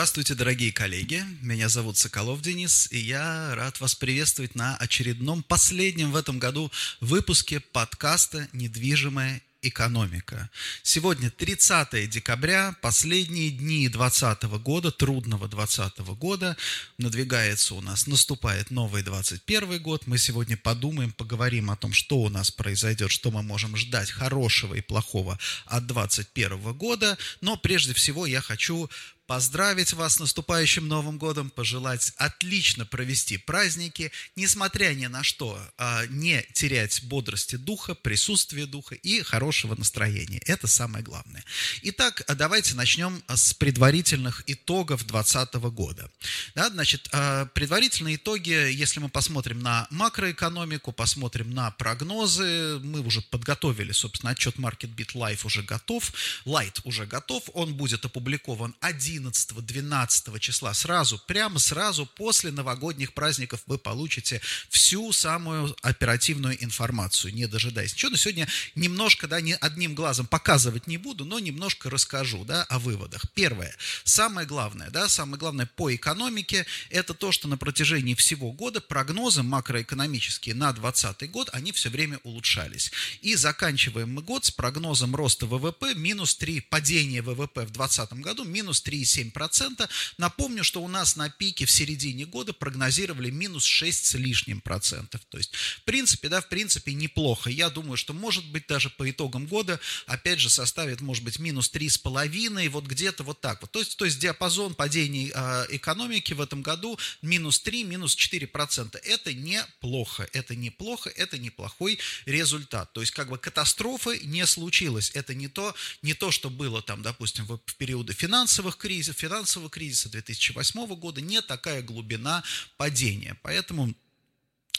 Здравствуйте, дорогие коллеги. Меня зовут Соколов Денис, и я рад вас приветствовать на очередном, последнем в этом году выпуске подкаста «Недвижимая экономика». Сегодня 30 декабря, последние дни 2020 года, трудного 2020 года. Надвигается у нас, наступает новый 21 год. Мы сегодня подумаем, поговорим о том, что у нас произойдет, что мы можем ждать хорошего и плохого от 2021 года. Но прежде всего я хочу поздравить вас с наступающим Новым годом, пожелать отлично провести праздники, несмотря ни на что, а, не терять бодрости духа, присутствия духа и хорошего настроения. Это самое главное. Итак, давайте начнем с предварительных итогов 2020 года. Да, значит, а, предварительные итоги, если мы посмотрим на макроэкономику, посмотрим на прогнозы, мы уже подготовили, собственно, отчет Market Live уже готов, Light уже готов, он будет опубликован 1 11-12 числа, сразу, прямо сразу после новогодних праздников вы получите всю самую оперативную информацию, не дожидаясь ничего. Но сегодня немножко, да, не одним глазом показывать не буду, но немножко расскажу, да, о выводах. Первое, самое главное, да, самое главное по экономике, это то, что на протяжении всего года прогнозы макроэкономические на 2020 год, они все время улучшались. И заканчиваем мы год с прогнозом роста ВВП минус 3, падения ВВП в 2020 году минус 3,7 7%. Напомню, что у нас на пике в середине года прогнозировали минус 6 с лишним процентов. То есть, в принципе, да, в принципе, неплохо. Я думаю, что, может быть, даже по итогам года, опять же, составит, может быть, минус 3,5, вот где-то вот так вот. То есть, то есть диапазон падений э, экономики в этом году минус 3, минус 4 процента. Это неплохо, это неплохо, это неплохой результат. То есть, как бы катастрофы не случилось. Это не то, не то, что было там, допустим, в периоды финансовых кризисов, кризиса, финансового кризиса 2008 года не такая глубина падения. Поэтому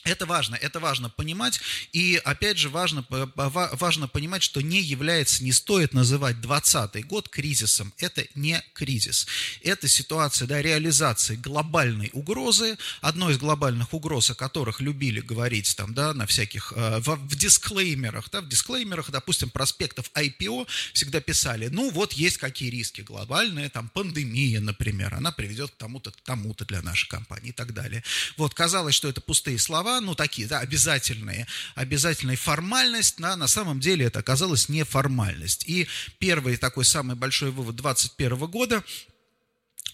это важно, это важно понимать, и опять же важно, важно понимать, что не является, не стоит называть 2020 год кризисом, это не кризис. Это ситуация да, реализации глобальной угрозы, одной из глобальных угроз, о которых любили говорить там, да, на всяких, э, в, в дисклеймерах, да, в дисклеймерах, допустим, проспектов IPO всегда писали, ну вот есть какие риски глобальные, там пандемия, например, она приведет к тому-то, к тому-то для нашей компании и так далее. Вот, казалось, что это пустые слова, слова, ну, такие, да, обязательные, обязательная формальность, да, на самом деле это оказалось неформальность. И первый такой самый большой вывод 2021 года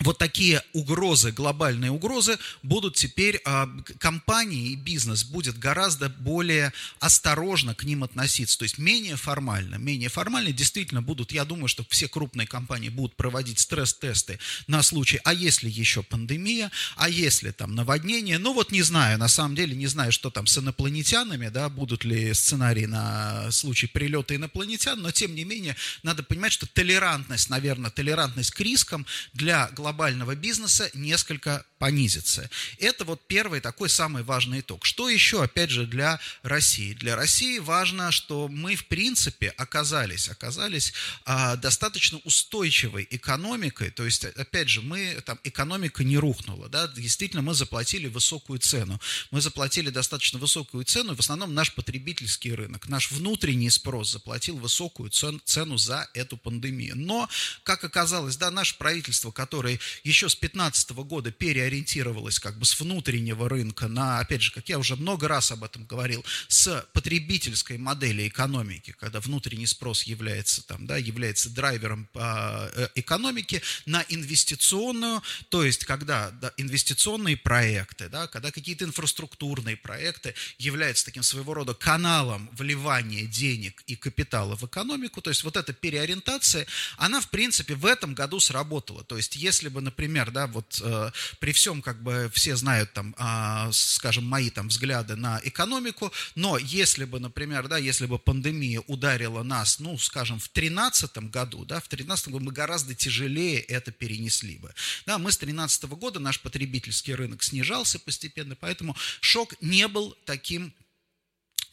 вот такие угрозы, глобальные угрозы, будут теперь, а, компании и бизнес будет гораздо более осторожно к ним относиться, то есть менее формально. Менее формально действительно будут, я думаю, что все крупные компании будут проводить стресс-тесты на случай, а если еще пандемия, а если там наводнение, ну вот не знаю, на самом деле не знаю, что там с инопланетянами, да, будут ли сценарии на случай прилета инопланетян, но тем не менее надо понимать, что толерантность, наверное, толерантность к рискам для глобального глобального бизнеса несколько понизится. Это вот первый такой самый важный итог. Что еще, опять же, для России? Для России важно, что мы, в принципе, оказались, оказались а, достаточно устойчивой экономикой, то есть, опять же, мы, там, экономика не рухнула, да, действительно, мы заплатили высокую цену. Мы заплатили достаточно высокую цену, в основном наш потребительский рынок, наш внутренний спрос заплатил высокую цену за эту пандемию. Но, как оказалось, да, наше правительство, которое еще с 2015 года пере ориентировалась как бы с внутреннего рынка на, опять же, как я уже много раз об этом говорил, с потребительской модели экономики, когда внутренний спрос является, там, да, является драйвером э, экономики, на инвестиционную, то есть когда да, инвестиционные проекты, да, когда какие-то инфраструктурные проекты являются таким своего рода каналом вливания денег и капитала в экономику, то есть вот эта переориентация, она, в принципе, в этом году сработала. То есть если бы, например, да, вот э, при всем, как бы все знают там, а, скажем, мои там взгляды на экономику, но если бы, например, да, если бы пандемия ударила нас, ну, скажем, в 2013 году, да, в 2013 году мы гораздо тяжелее это перенесли бы. Да, мы с 2013 года, наш потребительский рынок снижался постепенно, поэтому шок не был таким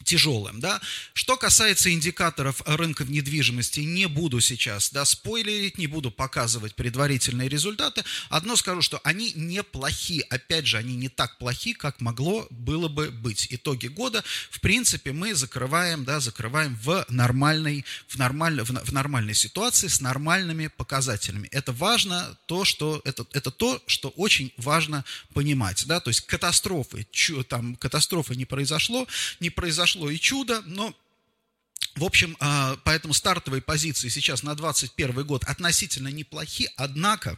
тяжелым, да. Что касается индикаторов рынка недвижимости, не буду сейчас, да, спойлерить, не буду показывать предварительные результаты. Одно скажу, что они неплохи. Опять же, они не так плохи, как могло было бы быть. Итоги года, в принципе, мы закрываем, да, закрываем в нормальной, в нормаль, в, в нормальной ситуации с нормальными показателями. Это важно, то, что, это, это то, что очень важно понимать, да, то есть катастрофы, чу, там, катастрофы не произошло, не произошло произошло и чудо, но в общем, а, поэтому стартовые позиции сейчас на 2021 год относительно неплохи, однако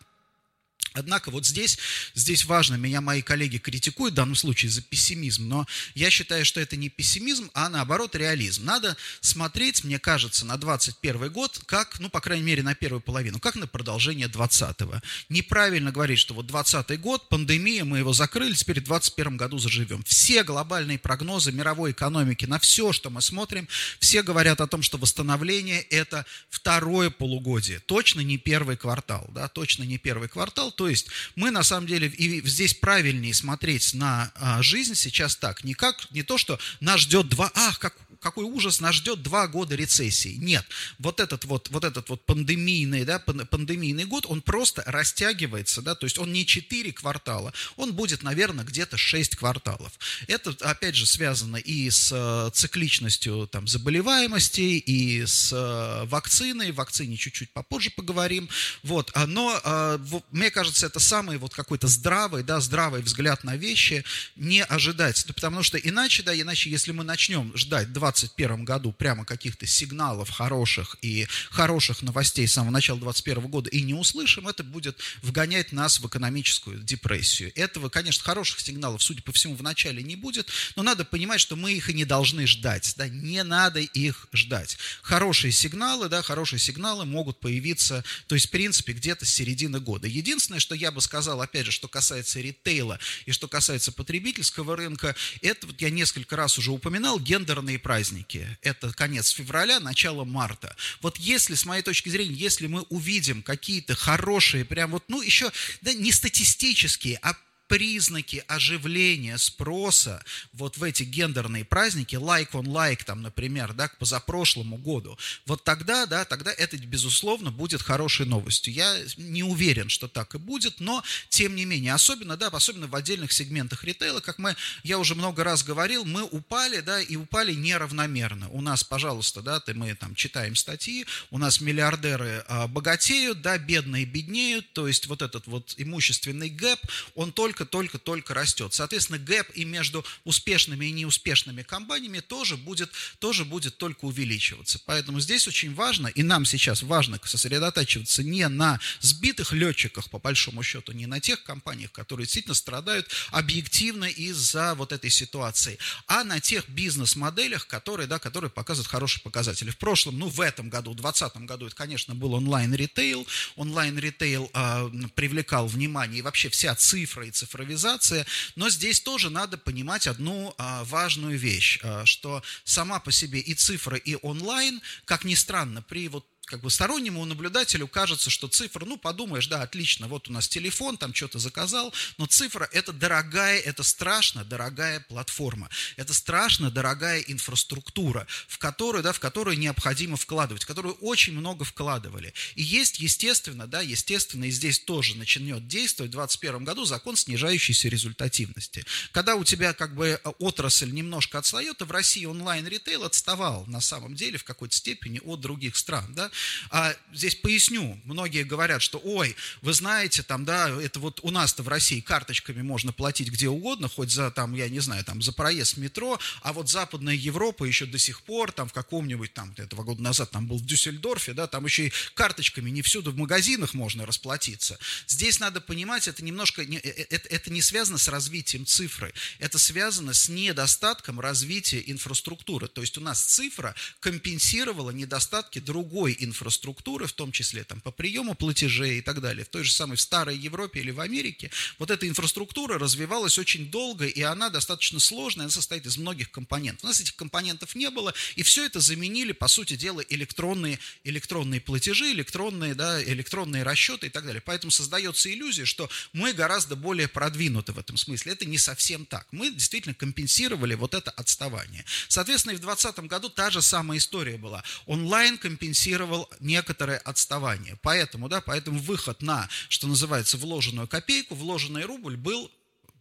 Однако вот здесь, здесь важно, меня мои коллеги критикуют в данном случае за пессимизм, но я считаю, что это не пессимизм, а наоборот реализм. Надо смотреть, мне кажется, на 21 год, как, ну, по крайней мере, на первую половину, как на продолжение 20-го. Неправильно говорить, что вот 20 год, пандемия, мы его закрыли, теперь в 21 году заживем. Все глобальные прогнозы мировой экономики на все, что мы смотрим, все говорят о том, что восстановление – это второе полугодие, точно не первый квартал, да, точно не первый квартал, то есть мы на самом деле, и здесь правильнее смотреть на а, жизнь сейчас так, не как, не то, что нас ждет два, ах, как какой ужас, нас ждет два года рецессии. Нет, вот этот вот, вот этот вот пандемийный, да, пандемийный год, он просто растягивается, да, то есть он не 4 квартала, он будет, наверное, где-то 6 кварталов. Это, опять же, связано и с э, цикличностью там, заболеваемости, и с э, вакциной, вакцине чуть-чуть попозже поговорим, вот, а, но э, мне кажется, это самый вот какой-то здравый, да, здравый взгляд на вещи, не ожидать, потому что иначе, да, иначе, если мы начнем ждать 20 2021 году прямо каких-то сигналов хороших и хороших новостей с самого начала 2021 года и не услышим, это будет вгонять нас в экономическую депрессию. Этого, конечно, хороших сигналов, судя по всему, в начале не будет, но надо понимать, что мы их и не должны ждать, да, не надо их ждать. Хорошие сигналы, да, хорошие сигналы могут появиться, то есть, в принципе, где-то с середины года. Единственное, что я бы сказал, опять же, что касается ритейла и что касается потребительского рынка, это вот я несколько раз уже упоминал, гендерные праздники праздники. Это конец февраля, начало марта. Вот если, с моей точки зрения, если мы увидим какие-то хорошие, прям вот, ну, еще, да, не статистические, а признаки оживления спроса вот в эти гендерные праздники, like on like, там, например, да, к позапрошлому году, вот тогда, да, тогда это, безусловно, будет хорошей новостью. Я не уверен, что так и будет, но, тем не менее, особенно, да, особенно в отдельных сегментах ритейла, как мы, я уже много раз говорил, мы упали, да, и упали неравномерно. У нас, пожалуйста, да, ты, мы там читаем статьи, у нас миллиардеры а, богатеют, да, бедные беднеют, то есть вот этот вот имущественный gap, он только только-только-только растет. Соответственно, gap и между успешными и неуспешными компаниями тоже будет, тоже будет только увеличиваться. Поэтому здесь очень важно, и нам сейчас важно сосредотачиваться не на сбитых летчиках, по большому счету, не на тех компаниях, которые действительно страдают объективно из-за вот этой ситуации, а на тех бизнес-моделях, которые, да, которые показывают хорошие показатели. В прошлом, ну, в этом году, в 2020 году, это, конечно, был онлайн-ритейл. Онлайн-ритейл э, привлекал внимание, и вообще вся цифра и цифра цифровизация, но здесь тоже надо понимать одну а, важную вещь, а, что сама по себе и цифра, и онлайн, как ни странно, при вот как бы стороннему наблюдателю кажется, что цифра, ну, подумаешь, да, отлично, вот у нас телефон, там что-то заказал, но цифра – это дорогая, это страшно дорогая платформа, это страшно дорогая инфраструктура, в которую, да, в которую необходимо вкладывать, в которую очень много вкладывали. И есть, естественно, да, естественно, и здесь тоже начнет действовать в 2021 году закон снижающейся результативности. Когда у тебя как бы отрасль немножко отстает, а в России онлайн-ритейл отставал на самом деле в какой-то степени от других стран, да, а, здесь поясню. Многие говорят, что, ой, вы знаете, там, да, это вот у нас-то в России карточками можно платить где угодно, хоть за, там, я не знаю, там, за проезд в метро, а вот Западная Европа еще до сих пор, там, в каком-нибудь, там, этого года назад, там, был в Дюссельдорфе, да, там еще и карточками не всюду в магазинах можно расплатиться. Здесь надо понимать, это немножко, не, э, э, это, это не связано с развитием цифры, это связано с недостатком развития инфраструктуры. То есть у нас цифра компенсировала недостатки другой инфраструктуры инфраструктуры, в том числе там, по приему платежей и так далее. В той же самой в старой Европе или в Америке вот эта инфраструктура развивалась очень долго, и она достаточно сложная, она состоит из многих компонентов. У нас этих компонентов не было, и все это заменили, по сути дела, электронные, электронные платежи, электронные, да, электронные расчеты и так далее. Поэтому создается иллюзия, что мы гораздо более продвинуты в этом смысле. Это не совсем так. Мы действительно компенсировали вот это отставание. Соответственно, и в 2020 году та же самая история была. Онлайн компенсировал некоторое отставание. Поэтому, да, поэтому выход на, что называется, вложенную копейку, вложенный рубль был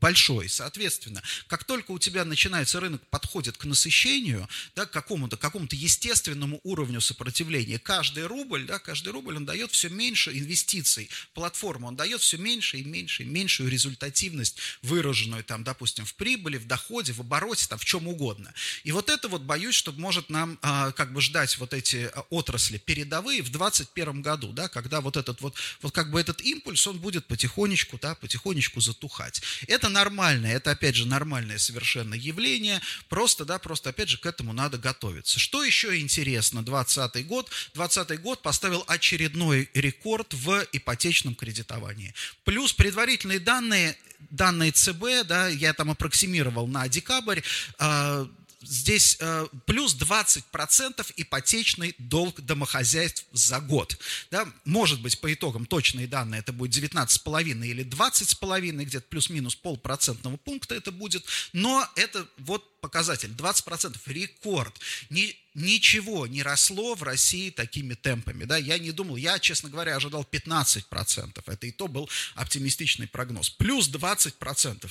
большой. Соответственно, как только у тебя начинается рынок подходит к насыщению, да, к какому-то какому естественному уровню сопротивления, каждый рубль, да, каждый рубль, он дает все меньше инвестиций в платформу, он дает все меньше и меньше и меньшую результативность, выраженную там, допустим, в прибыли, в доходе, в обороте, там, в чем угодно. И вот это вот боюсь, что может нам а, как бы ждать вот эти а, отрасли передовые в 2021 году, да, когда вот этот вот, вот как бы этот импульс, он будет потихонечку, да, потихонечку затухать. Это это нормально, это опять же нормальное совершенно явление, просто, да, просто опять же к этому надо готовиться. Что еще интересно, 2020 год, 2020 год поставил очередной рекорд в ипотечном кредитовании. Плюс предварительные данные, данные ЦБ, да, я там аппроксимировал на декабрь, а, здесь э, плюс 20% ипотечный долг домохозяйств за год. Да? Может быть, по итогам точные данные это будет 19,5 или 20,5, где-то плюс-минус полпроцентного пункта это будет, но это вот показатель, 20% рекорд. Ни, ничего не росло в России такими темпами. Да? Я не думал, я, честно говоря, ожидал 15%. Это и то был оптимистичный прогноз. Плюс 20%.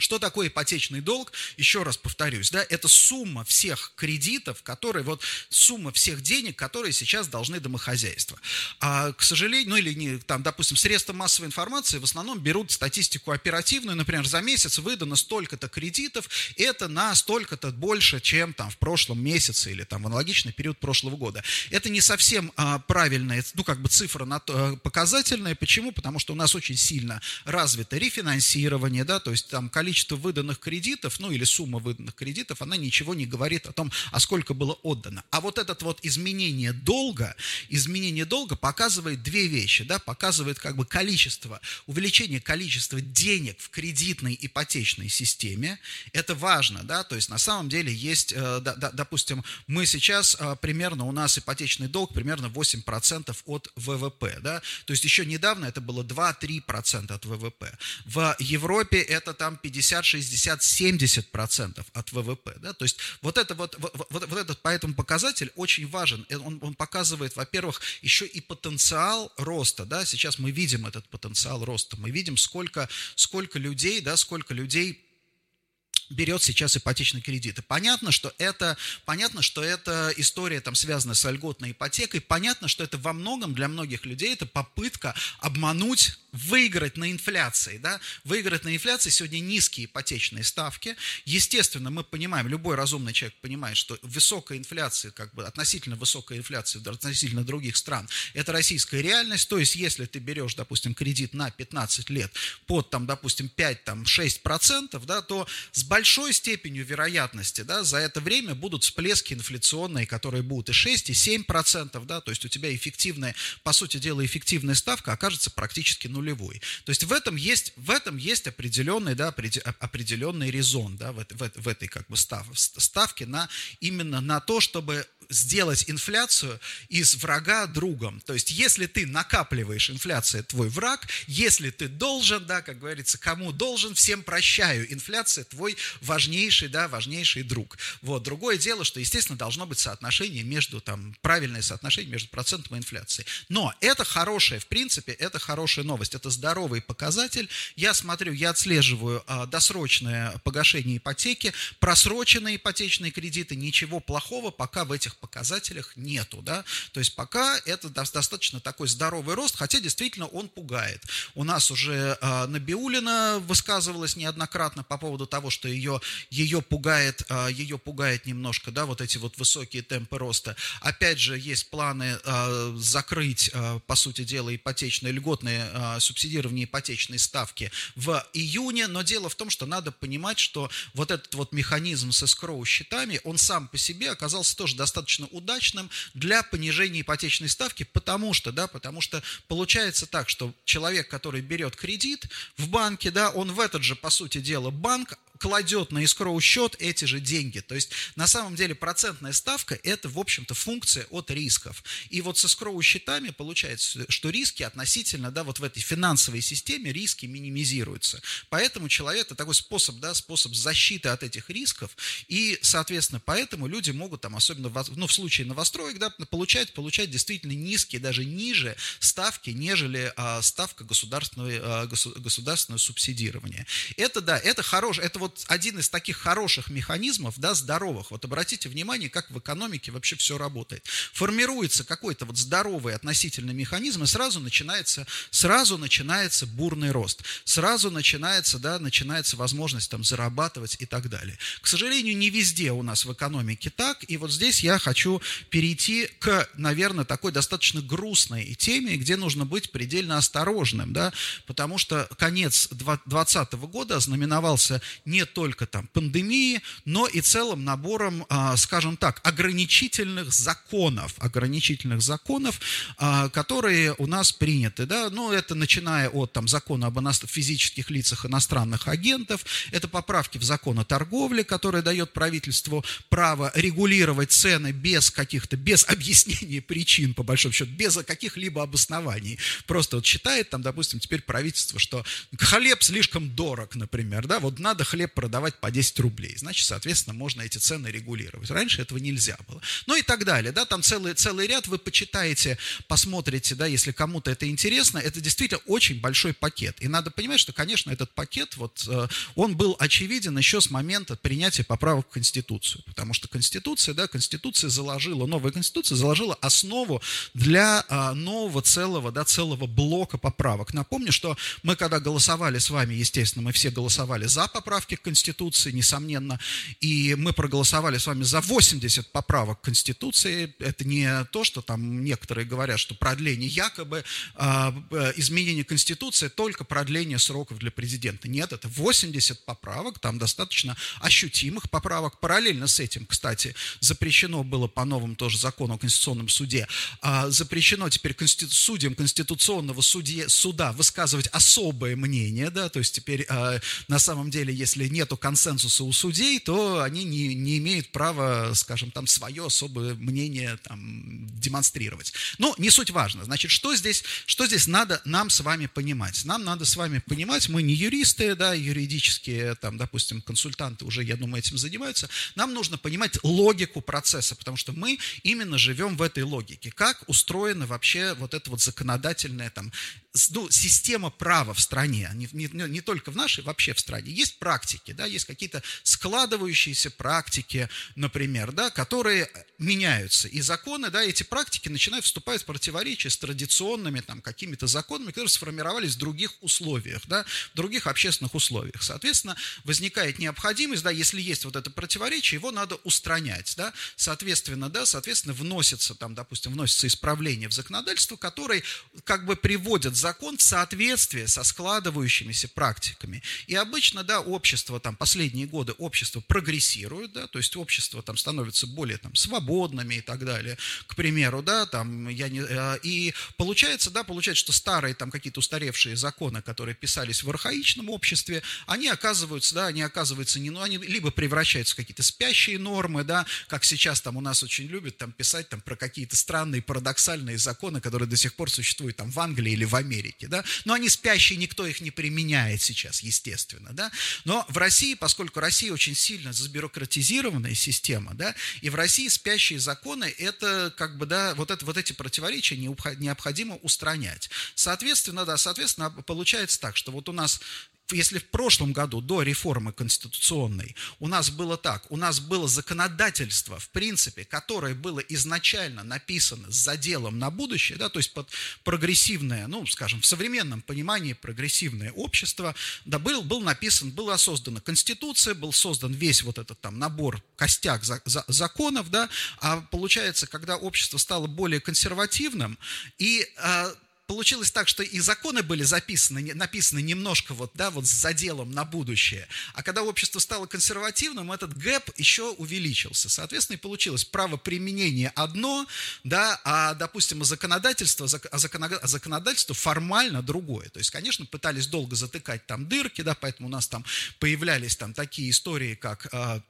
Что такое ипотечный долг? Еще раз повторюсь, да, это сумма всех кредитов, которые, вот сумма всех денег, которые сейчас должны домохозяйства. А, к сожалению, ну или, не, там, допустим, средства массовой информации в основном берут статистику оперативную, например, за месяц выдано столько-то кредитов, это на столько-то больше, чем там в прошлом месяце или там в аналогичный период прошлого года. Это не совсем а, правильная, ну как бы цифра на то, показательная. Почему? Потому что у нас очень сильно развито рефинансирование, да, то есть там количество количество выданных кредитов, ну или сумма выданных кредитов, она ничего не говорит о том, а сколько было отдано. А вот это вот изменение долга, изменение долга показывает две вещи, да, показывает как бы количество, увеличение количества денег в кредитной ипотечной системе. Это важно, да, то есть на самом деле есть, э, допустим, мы сейчас э, примерно, у нас ипотечный долг примерно 8% от ВВП, да, то есть еще недавно это было 2-3% от ВВП. В Европе это там 50 50, 60, 70 процентов от ВВП. Да? То есть вот, это вот, вот, вот этот поэтому показатель очень важен. Он, он показывает, во-первых, еще и потенциал роста. Да? Сейчас мы видим этот потенциал роста. Мы видим, сколько, сколько людей, да, сколько людей берет сейчас ипотечный кредит. Понятно, что это, понятно, что это история там связана с льготной ипотекой. Понятно, что это во многом для многих людей это попытка обмануть выиграть на инфляции, да, выиграть на инфляции сегодня низкие ипотечные ставки. Естественно, мы понимаем, любой разумный человек понимает, что высокая инфляция, как бы относительно высокая инфляция относительно других стран, это российская реальность, то есть если ты берешь, допустим, кредит на 15 лет под, там, допустим, 5-6%, да, то с большой степенью вероятности, да, за это время будут всплески инфляционные, которые будут и 6, и 7%, да, то есть у тебя эффективная, по сути дела, эффективная ставка окажется практически нулевой нулевой. То есть в этом есть, в этом есть определенный, да, определенный резон да, в, в, в этой как бы став, ставке на, именно на то, чтобы сделать инфляцию из врага другом. То есть, если ты накапливаешь, инфляция твой враг, если ты должен, да, как говорится, кому должен, всем прощаю, инфляция твой важнейший, да, важнейший друг. Вот. Другое дело, что, естественно, должно быть соотношение между, там, правильное соотношение между процентом и инфляцией. Но это хорошая, в принципе, это хорошая новость, это здоровый показатель. Я смотрю, я отслеживаю а, досрочное погашение ипотеки, просроченные ипотечные кредиты, ничего плохого пока в этих показателях нету, да, то есть пока это достаточно такой здоровый рост, хотя действительно он пугает. У нас уже э, Набиулина высказывалась неоднократно по поводу того, что ее, ее пугает, э, ее пугает немножко, да, вот эти вот высокие темпы роста. Опять же, есть планы э, закрыть, э, по сути дела, ипотечные, льготные э, субсидирование ипотечной ставки в июне, но дело в том, что надо понимать, что вот этот вот механизм с эскроу счетами, он сам по себе оказался тоже достаточно достаточно удачным для понижения ипотечной ставки, потому что, да, потому что получается так, что человек, который берет кредит в банке, да, он в этот же, по сути дела, банк кладет на искроу счет эти же деньги. То есть на самом деле процентная ставка – это, в общем-то, функция от рисков. И вот с искроу счетами получается, что риски относительно, да, вот в этой финансовой системе риски минимизируются. Поэтому человек – это такой способ, да, способ защиты от этих рисков. И, соответственно, поэтому люди могут там, особенно ну, в случае новостроек, да, получать, получать действительно низкие, даже ниже ставки, нежели а, ставка государственного, а, государственного субсидирования. Это, да, это хорошее, это вот вот один из таких хороших механизмов, да, здоровых. Вот обратите внимание, как в экономике вообще все работает. Формируется какой-то вот здоровый относительный механизм, и сразу начинается, сразу начинается бурный рост. Сразу начинается, да, начинается возможность там зарабатывать и так далее. К сожалению, не везде у нас в экономике так, и вот здесь я хочу перейти к, наверное, такой достаточно грустной теме, где нужно быть предельно осторожным, да, потому что конец 2020 года ознаменовался не не только там пандемии, но и целым набором, а, скажем так, ограничительных законов, ограничительных законов, а, которые у нас приняты, да, ну, это начиная от там закона об физических лицах иностранных агентов, это поправки в закон о торговле, который дает правительству право регулировать цены без каких-то, без объяснения причин, по большому счету, без каких-либо обоснований. Просто вот считает там, допустим, теперь правительство, что хлеб слишком дорог, например, да, вот надо хлеб продавать по 10 рублей. Значит, соответственно, можно эти цены регулировать. Раньше этого нельзя было. Ну и так далее. Да, там целый, целый ряд вы почитаете, посмотрите, да, если кому-то это интересно. Это действительно очень большой пакет. И надо понимать, что, конечно, этот пакет, вот, э, он был очевиден еще с момента принятия поправок в Конституцию. Потому что Конституция, да, Конституция заложила, новая Конституция заложила основу для а, нового целого, да, целого блока поправок. Напомню, что мы когда голосовали с вами, естественно, мы все голосовали за поправки к Конституции, несомненно, и мы проголосовали с вами за 80 поправок Конституции. Это не то, что там некоторые говорят, что продление якобы а, э, изменение Конституции только продление сроков для президента. Нет, это 80 поправок, там достаточно ощутимых поправок. Параллельно с этим, кстати, запрещено было по новому тоже закону о Конституционном суде, а, запрещено теперь конститу- судьям Конституционного судье, суда высказывать особое мнение, да, то есть теперь а, на самом деле, если нету консенсуса у судей, то они не, не имеют права, скажем, там свое особое мнение там, демонстрировать. Но не суть важно. Значит, что здесь, что здесь надо нам с вами понимать? Нам надо с вами понимать, мы не юристы, да, юридические, там, допустим, консультанты уже, я думаю, этим занимаются. Нам нужно понимать логику процесса, потому что мы именно живем в этой логике. Как устроена вообще вот эта вот законодательная там ну, система права в стране, не, не, не только в нашей, вообще в стране. Есть практики, да, есть какие-то складывающиеся практики, например, да, которые меняются. И законы, да, эти практики начинают вступать в противоречие с традиционными там какими-то законами, которые сформировались в других условиях, да, в других общественных условиях. Соответственно, возникает необходимость, да, если есть вот это противоречие, его надо устранять, да, соответственно, да, соответственно, вносится там, допустим, вносится исправление в законодательство, которое как бы приводит закон в соответствие со складывающимися практиками. И обычно, да, общество там последние годы, общество прогрессирует, да, то есть общество там становится более там свободными и так далее, к примеру, да, там, я не, э, и получается, да, получается, что старые там какие-то устаревшие законы, которые писались в архаичном обществе, они оказываются, да, они оказываются не, ну, они либо превращаются в какие-то спящие нормы, да, как сейчас там у нас очень любят там писать там про какие-то странные парадоксальные законы, которые до сих пор существуют там в Англии или в Америке, да, но они спящие, никто их не применяет сейчас, естественно, да, но в России, поскольку Россия очень сильно забюрократизированная система, да, и в России спящие законы, это как бы, да, вот, это, вот эти противоречия необходимо устранять. Соответственно, да, соответственно, получается так, что вот у нас если в прошлом году, до реформы конституционной, у нас было так, у нас было законодательство, в принципе, которое было изначально написано с заделом на будущее, да, то есть под прогрессивное, ну, скажем, в современном понимании прогрессивное общество, да, был, был написан, была создана Конституция, был создан весь вот этот там набор, костяк за, за, законов, да, а получается, когда общество стало более консервативным, и а, получилось так, что и законы были записаны, написаны немножко вот, да, вот с заделом на будущее. А когда общество стало консервативным, этот гэп еще увеличился. Соответственно, и получилось право применения одно, да, а, допустим, законодательство, а законодательство формально другое. То есть, конечно, пытались долго затыкать там дырки, да, поэтому у нас там появлялись там такие истории, как а,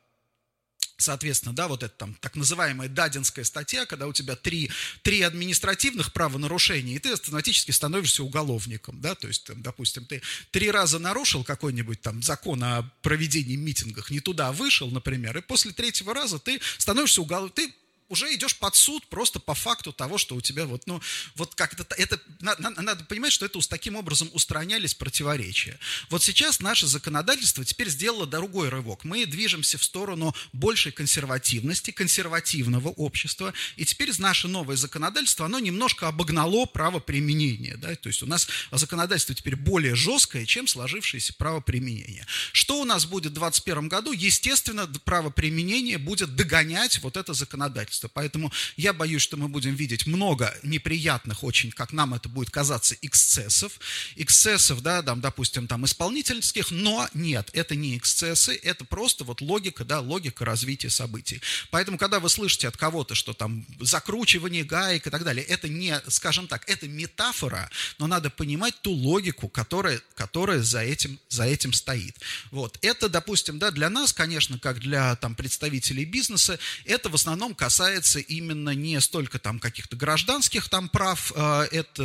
Соответственно, да, вот это там так называемая дадинская статья, когда у тебя три, три административных правонарушения, и ты автоматически становишься уголовником, да, то есть, там, допустим, ты три раза нарушил какой-нибудь там закон о проведении митингах, не туда вышел, например, и после третьего раза ты становишься уголовником, ты уже идешь под суд просто по факту того, что у тебя вот, ну, вот как это, надо, надо понимать, что это таким образом устранялись противоречия. Вот сейчас наше законодательство теперь сделало другой рывок. Мы движемся в сторону большей консервативности, консервативного общества, и теперь наше новое законодательство, оно немножко обогнало право применения, да, то есть у нас законодательство теперь более жесткое, чем сложившееся право применения. Что у нас будет в 2021 году? Естественно, право применения будет догонять вот это законодательство общества. Поэтому я боюсь, что мы будем видеть много неприятных очень, как нам это будет казаться, эксцессов. Эксцессов, да, там, допустим, там исполнительских, но нет, это не эксцессы, это просто вот логика, да, логика развития событий. Поэтому, когда вы слышите от кого-то, что там закручивание гаек и так далее, это не, скажем так, это метафора, но надо понимать ту логику, которая, которая за, этим, за этим стоит. Вот. Это, допустим, да, для нас, конечно, как для там, представителей бизнеса, это в основном касается касается именно не столько там каких-то гражданских там прав, а, это,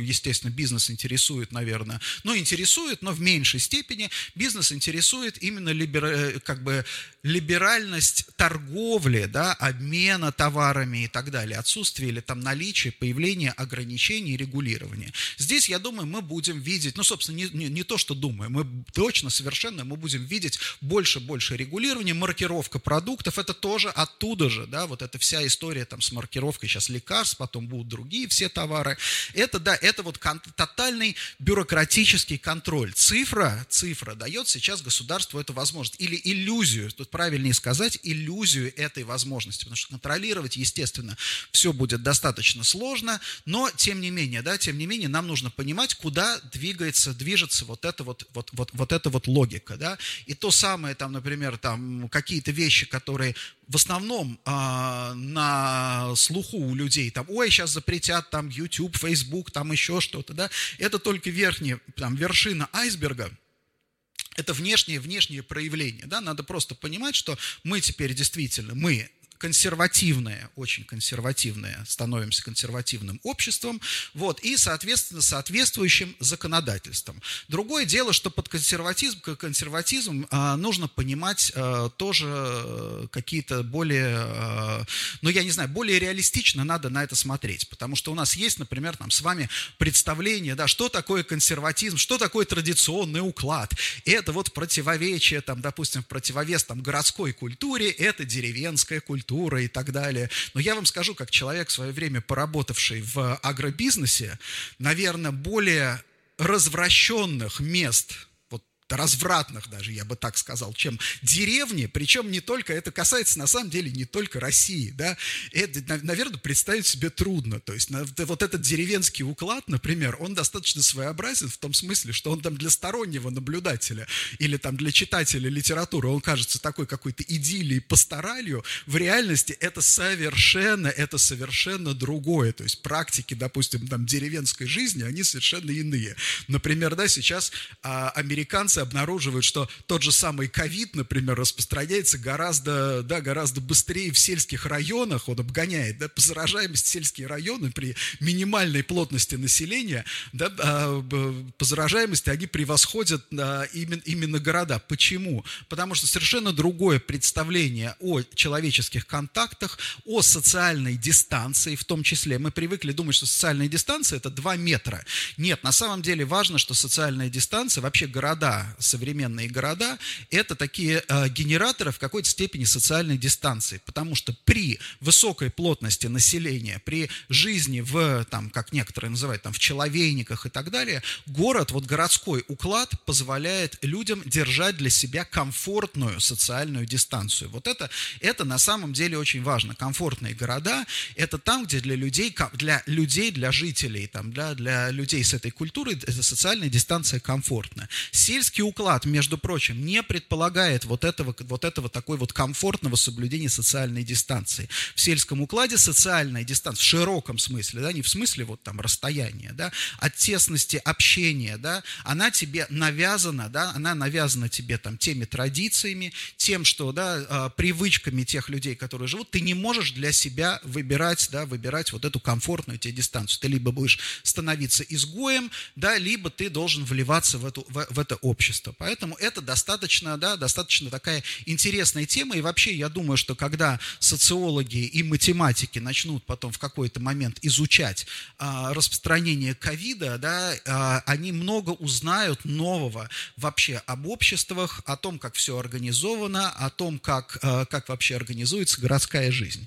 естественно, бизнес интересует, наверное, но интересует, но в меньшей степени бизнес интересует именно либера, э, как бы либеральность торговли, да, обмена товарами и так далее, отсутствие или там наличие, появление ограничений и регулирования. Здесь, я думаю, мы будем видеть, ну, собственно, не, не, не то, что думаю, мы точно, совершенно, мы будем видеть больше-больше регулирования, маркировка продуктов, это тоже оттуда же, да, вот эта вся история там с маркировкой, сейчас лекарств, потом будут другие все товары, это, да, это вот кон- тотальный бюрократический контроль. Цифра, цифра дает сейчас государству эту возможность, или иллюзию, тут правильнее сказать, иллюзию этой возможности, потому что контролировать, естественно, все будет достаточно сложно, но тем не менее, да, тем не менее, нам нужно понимать, куда двигается, движется вот эта вот, вот, вот, вот эта вот логика, да, и то самое, там, например, там, какие-то вещи, которые в основном э, на слуху у людей, там, ой, сейчас запретят там YouTube, Facebook, там еще что-то, да, это только верхняя, там, вершина айсберга – это внешнее, внешнее проявление. Да? Надо просто понимать, что мы теперь действительно, мы консервативное, очень консервативное, становимся консервативным обществом, вот, и, соответственно, соответствующим законодательством. Другое дело, что под консерватизм, консерватизм а, нужно понимать а, тоже э, какие-то более, а, ну, я не знаю, более реалистично надо на это смотреть, потому что у нас есть, например, там с вами представление, да, что такое консерватизм, что такое традиционный уклад. Это вот противовечие, там, допустим, противовес там городской культуре, это деревенская культура культура и так далее. Но я вам скажу, как человек в свое время поработавший в агробизнесе, наверное, более развращенных мест развратных даже, я бы так сказал, чем деревни, причем не только, это касается на самом деле не только России, да, это, наверное, представить себе трудно, то есть вот этот деревенский уклад, например, он достаточно своеобразен в том смысле, что он там для стороннего наблюдателя или там для читателя литературы, он кажется такой какой-то идиллией, пасторалью, в реальности это совершенно, это совершенно другое, то есть практики, допустим, там деревенской жизни, они совершенно иные. Например, да, сейчас а, американцы информации обнаруживают, что тот же самый ковид, например, распространяется гораздо, да, гораздо быстрее в сельских районах, он обгоняет, да, по заражаемости сельские районы при минимальной плотности населения, да, а, по заражаемости они превосходят а, именно, именно города. Почему? Потому что совершенно другое представление о человеческих контактах, о социальной дистанции в том числе. Мы привыкли думать, что социальная дистанция – это 2 метра. Нет, на самом деле важно, что социальная дистанция, вообще города, современные города, это такие э, генераторы в какой-то степени социальной дистанции, потому что при высокой плотности населения, при жизни в, там, как некоторые называют, там, в человейниках и так далее, город, вот городской уклад позволяет людям держать для себя комфортную социальную дистанцию. Вот это, это на самом деле очень важно. Комфортные города – это там, где для людей, для людей, для жителей, там, для, для людей с этой культурой социальная дистанция комфортна. Сельский уклад, между прочим, не предполагает вот этого, вот этого такой вот комфортного соблюдения социальной дистанции. В сельском укладе социальная дистанция, в широком смысле, да, не в смысле вот там расстояния, да, от тесности общения, да, она тебе навязана, да, она навязана тебе там теми традициями, тем, что, да, а, привычками тех людей, которые живут, ты не можешь для себя выбирать, да, выбирать вот эту комфортную тебе дистанцию. Ты либо будешь становиться изгоем, да, либо ты должен вливаться в, эту, в, в это общество. Поэтому это достаточно, да, достаточно такая интересная тема. И вообще, я думаю, что когда социологи и математики начнут потом в какой-то момент изучать а, распространение ковида, да, а, они много узнают нового вообще об обществах, о том, как все организовано, о том, как, а, как вообще организуется городская жизнь.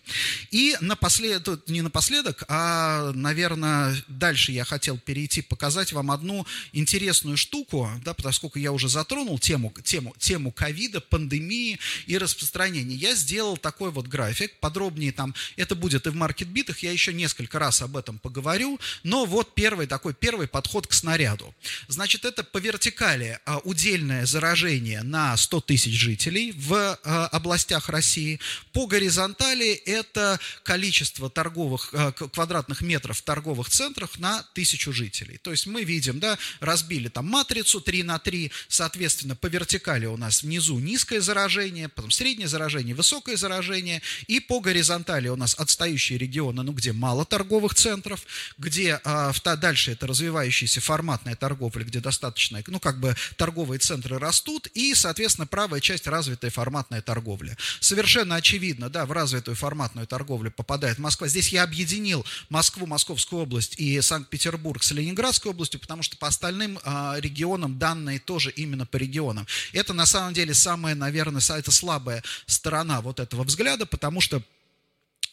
И напоследок, не напоследок, а, наверное, дальше я хотел перейти, показать вам одну интересную штуку, да, поскольку я уже затронул тему, тему, тему ковида, пандемии и распространения. Я сделал такой вот график, подробнее там, это будет и в маркетбитах, я еще несколько раз об этом поговорю, но вот первый такой, первый подход к снаряду. Значит, это по вертикали а, удельное заражение на 100 тысяч жителей в а, областях России, по горизонтали это количество торговых, а, квадратных метров в торговых центрах на тысячу жителей. То есть мы видим, да, разбили там матрицу 3 на 3, соответственно, по вертикали у нас внизу низкое заражение, потом среднее заражение, высокое заражение, и по горизонтали у нас отстающие регионы, ну, где мало торговых центров, где а, в, дальше это развивающаяся форматная торговля, где достаточно, ну, как бы торговые центры растут, и, соответственно, правая часть развитая форматная торговля. Совершенно очевидно, да, в развитую форматную торговлю попадает Москва. Здесь я объединил Москву, Московскую область и Санкт-Петербург с Ленинградской областью, потому что по остальным а, регионам данные тоже именно по регионам. Это на самом деле самая, наверное, это слабая сторона вот этого взгляда, потому что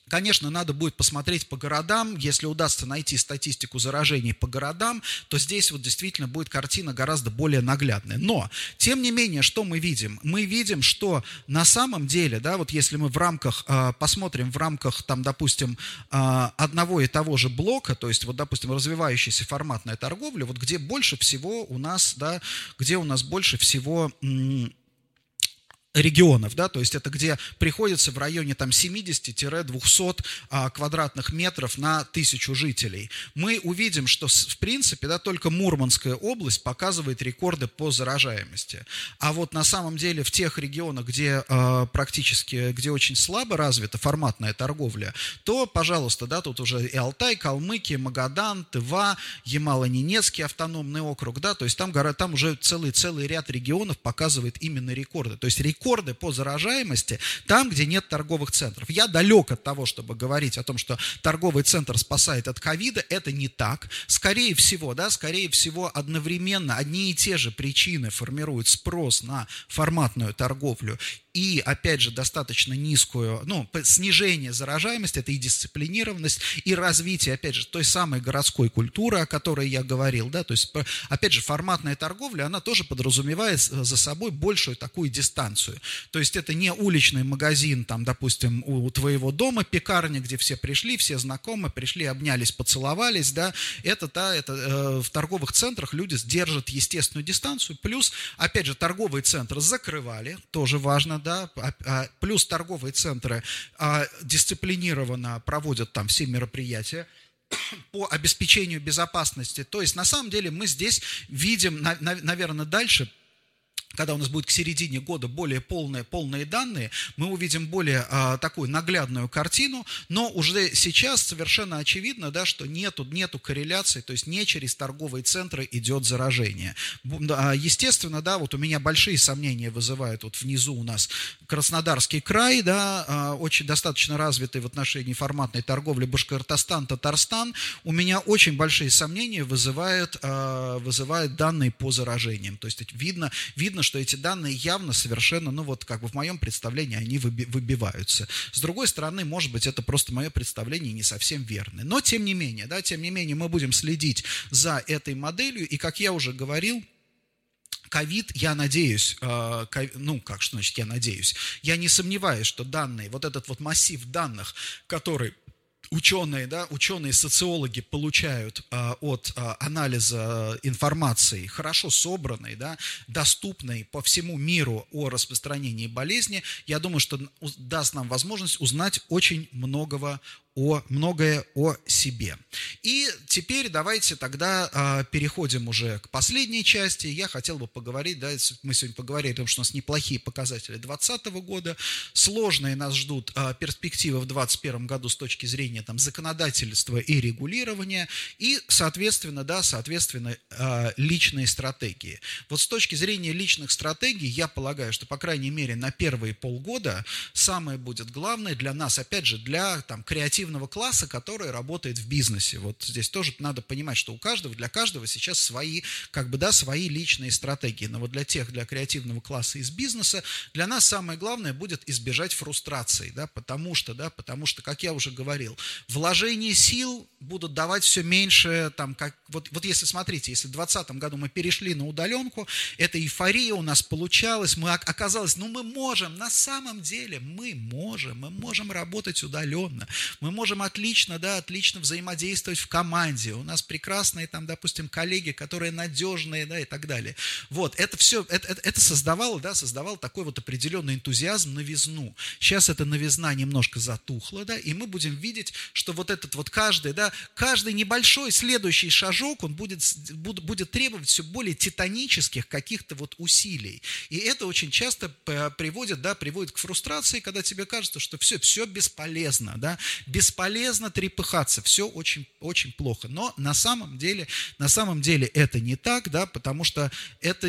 Конечно, надо будет посмотреть по городам. Если удастся найти статистику заражений по городам, то здесь вот действительно будет картина гораздо более наглядная. Но, тем не менее, что мы видим? Мы видим, что на самом деле, да, вот если мы в рамках, э, посмотрим в рамках, там, допустим, э, одного и того же блока, то есть, вот, допустим, развивающаяся форматная торговля, вот где больше всего у нас, да, где у нас больше всего регионов, да, то есть это где приходится в районе там 70-200 а, квадратных метров на тысячу жителей. Мы увидим, что в принципе, да, только Мурманская область показывает рекорды по заражаемости. А вот на самом деле в тех регионах, где а, практически, где очень слабо развита форматная торговля, то, пожалуйста, да, тут уже и Алтай, Калмыкия, Магадан, Тыва, Ямало-Ненецкий автономный округ, да, то есть там, там уже целый, целый ряд регионов показывает именно рекорды. То есть рекорд рекорды по заражаемости там, где нет торговых центров. Я далек от того, чтобы говорить о том, что торговый центр спасает от ковида. Это не так. Скорее всего, да, скорее всего, одновременно одни и те же причины формируют спрос на форматную торговлю и, опять же, достаточно низкую, ну, снижение заражаемости, это и дисциплинированность, и развитие, опять же, той самой городской культуры, о которой я говорил, да, то есть, опять же, форматная торговля, она тоже подразумевает за собой большую такую дистанцию. То есть это не уличный магазин, там, допустим, у твоего дома пекарня, где все пришли, все знакомы, пришли, обнялись, поцеловались, да, это, да, это э, в торговых центрах люди сдержат естественную дистанцию, плюс, опять же, торговые центры закрывали, тоже важно, да, а, а, плюс торговые центры а, дисциплинированно проводят там все мероприятия, по обеспечению безопасности. То есть, на самом деле, мы здесь видим, наверное, дальше когда у нас будет к середине года более полные, полные данные, мы увидим более а, такую наглядную картину, но уже сейчас совершенно очевидно, да, что нету, нету корреляции, то есть не через торговые центры идет заражение. А, естественно, да, вот у меня большие сомнения вызывают, вот внизу у нас Краснодарский край, да, а, очень достаточно развитый в отношении форматной торговли Башкортостан, Татарстан, у меня очень большие сомнения вызывают, а, вызывают данные по заражениям, то есть видно, видно видно, что эти данные явно совершенно, ну вот как бы в моем представлении они выбиваются. С другой стороны, может быть, это просто мое представление не совсем верное. Но тем не менее, да, тем не менее мы будем следить за этой моделью, и как я уже говорил, ковид, я надеюсь, э, ну, как что значит я надеюсь, я не сомневаюсь, что данные, вот этот вот массив данных, который ученые, да, ученые социологи получают а, от а, анализа информации, хорошо собранной, да, доступной по всему миру о распространении болезни, я думаю, что даст нам возможность узнать очень многого о, многое о себе. И теперь давайте тогда э, переходим уже к последней части. Я хотел бы поговорить, да, мы сегодня поговорили о том, что у нас неплохие показатели 2020 года, сложные нас ждут э, перспективы в 2021 году с точки зрения там, законодательства и регулирования, и, соответственно, да, соответственно, э, личные стратегии. Вот с точки зрения личных стратегий, я полагаю, что, по крайней мере, на первые полгода самое будет главное для нас, опять же, для там, креативных креативного класса, который работает в бизнесе. Вот здесь тоже надо понимать, что у каждого, для каждого сейчас свои, как бы, да, свои личные стратегии. Но вот для тех, для креативного класса из бизнеса, для нас самое главное будет избежать фрустрации, да, потому что, да, потому что, как я уже говорил, вложение сил будут давать все меньше, там, как, вот, вот если, смотрите, если в 2020 году мы перешли на удаленку, эта эйфория у нас получалась, мы оказалось, ну, мы можем, на самом деле, мы можем, мы можем работать удаленно, мы можем отлично, да, отлично взаимодействовать в команде. У нас прекрасные там, допустим, коллеги, которые надежные, да, и так далее. Вот, это все, это, это, это создавало, да, создавало такой вот определенный энтузиазм, новизну. Сейчас эта новизна немножко затухла, да, и мы будем видеть, что вот этот вот каждый, да, каждый небольшой следующий шажок, он будет, будет требовать все более титанических каких-то вот усилий. И это очень часто приводит, да, приводит к фрустрации, когда тебе кажется, что все, все бесполезно, да, бесполезно трепыхаться, все очень, очень плохо. Но на самом деле, на самом деле это не так, да, потому что это,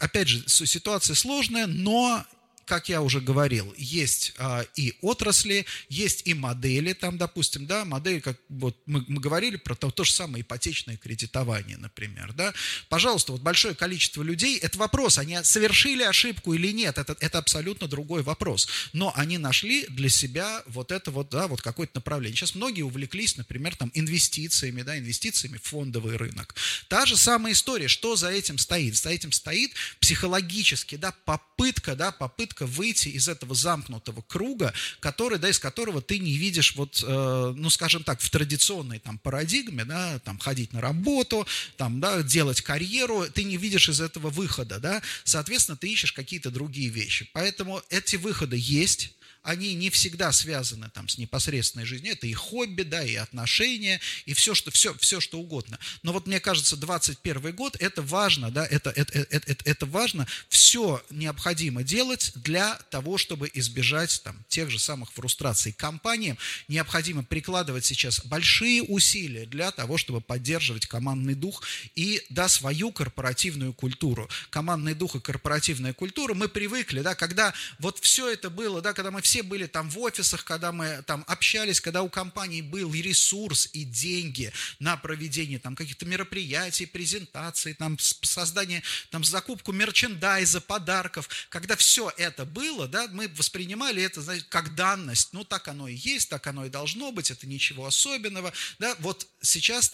опять же, ситуация сложная, но как я уже говорил, есть а, и отрасли, есть и модели, там, допустим, да, модель, как вот мы, мы говорили про то, то же самое ипотечное кредитование, например, да. Пожалуйста, вот большое количество людей, это вопрос, они совершили ошибку или нет, это, это абсолютно другой вопрос, но они нашли для себя вот это вот, да, вот какое-то направление. Сейчас многие увлеклись, например, там, инвестициями, да, инвестициями в фондовый рынок. Та же самая история, что за этим стоит? За этим стоит психологически, да, попытка, да, попытка попытка выйти из этого замкнутого круга, который, да, из которого ты не видишь, вот, э, ну, скажем так, в традиционной там парадигме, да, там, ходить на работу, там, да, делать карьеру, ты не видишь из этого выхода, да, соответственно, ты ищешь какие-то другие вещи. Поэтому эти выходы есть, они не всегда связаны там, с непосредственной жизнью. Это и хобби, да, и отношения, и все, что, все, все, что угодно. Но вот мне кажется, 21 год, это важно, да, это, это, это, это, важно. Все необходимо делать для того, чтобы избежать там, тех же самых фрустраций. Компаниям необходимо прикладывать сейчас большие усилия для того, чтобы поддерживать командный дух и, да, свою корпоративную культуру. Командный дух и корпоративная культура, мы привыкли, да, когда вот все это было, да, когда мы все были там в офисах, когда мы там общались, когда у компании был и ресурс, и деньги на проведение там каких-то мероприятий, презентаций, там создание, там закупку мерчендайза, подарков, когда все это было, да, мы воспринимали это, знаете, как данность, ну так оно и есть, так оно и должно быть, это ничего особенного, да, вот сейчас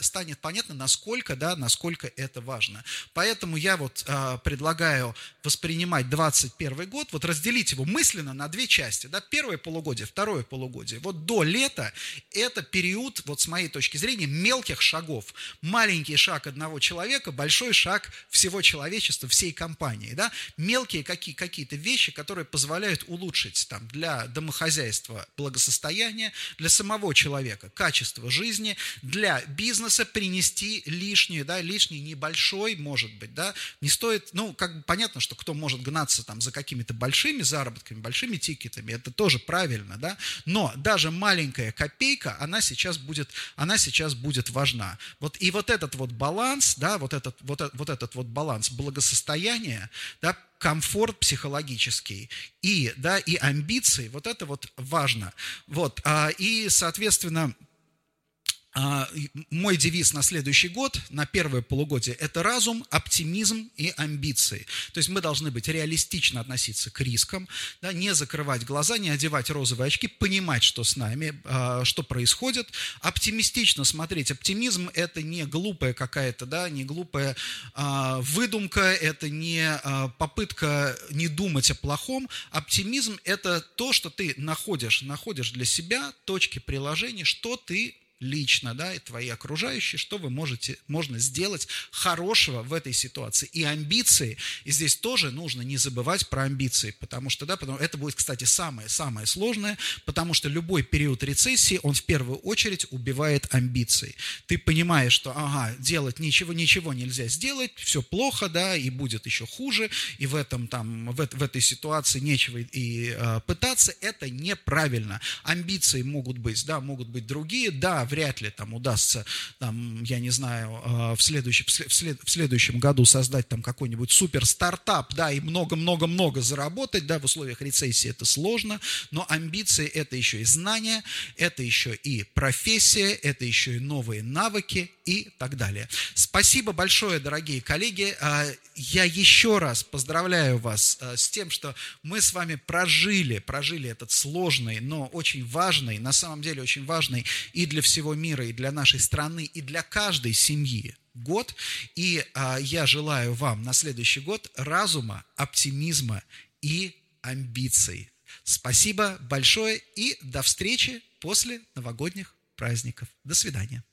станет понятно, насколько, да, насколько это важно. Поэтому я вот э, предлагаю воспринимать 21 год, вот разделить его мысленно на две части, части, да, первое полугодие, второе полугодие, вот до лета это период, вот с моей точки зрения, мелких шагов. Маленький шаг одного человека, большой шаг всего человечества, всей компании, да, мелкие какие, какие-то вещи, которые позволяют улучшить там для домохозяйства благосостояние, для самого человека качество жизни, для бизнеса принести лишнее, да, лишний небольшой, может быть, да, не стоит, ну, как бы понятно, что кто может гнаться там за какими-то большими заработками, большими тикетами, это тоже правильно, да, но даже маленькая копейка, она сейчас будет, она сейчас будет важна. Вот, и вот этот вот баланс, да, вот этот вот, вот этот вот баланс благосостояния, да, комфорт психологический и, да, и амбиции, вот это вот важно. Вот, а, и, соответственно, мой девиз на следующий год, на первое полугодие, это разум, оптимизм и амбиции. То есть мы должны быть реалистично относиться к рискам, да, не закрывать глаза, не одевать розовые очки, понимать, что с нами, а, что происходит, оптимистично смотреть. Оптимизм – это не глупая какая-то, да, не глупая а, выдумка, это не попытка не думать о плохом. Оптимизм – это то, что ты находишь, находишь для себя точки приложения, что ты лично, да, и твои окружающие, что вы можете, можно сделать хорошего в этой ситуации. И амбиции, и здесь тоже нужно не забывать про амбиции, потому что, да, потому, это будет, кстати, самое-самое сложное, потому что любой период рецессии, он в первую очередь убивает амбиции. Ты понимаешь, что, ага, делать ничего, ничего нельзя сделать, все плохо, да, и будет еще хуже, и в этом там, в, в этой ситуации нечего и, э, пытаться, это неправильно. Амбиции могут быть, да, могут быть другие, да, вряд ли там удастся, там, я не знаю, э, в, следующем, в, след, в следующем году создать там какой-нибудь супер стартап, да, и много-много-много заработать, да, в условиях рецессии это сложно, но амбиции это еще и знания, это еще и профессия, это еще и новые навыки и так далее. Спасибо большое, дорогие коллеги. Э, я еще раз поздравляю вас э, с тем, что мы с вами прожили, прожили этот сложный, но очень важный, на самом деле очень важный и для всего всего мира, и для нашей страны, и для каждой семьи год. И а, я желаю вам на следующий год разума, оптимизма и амбиций. Спасибо большое и до встречи после новогодних праздников. До свидания.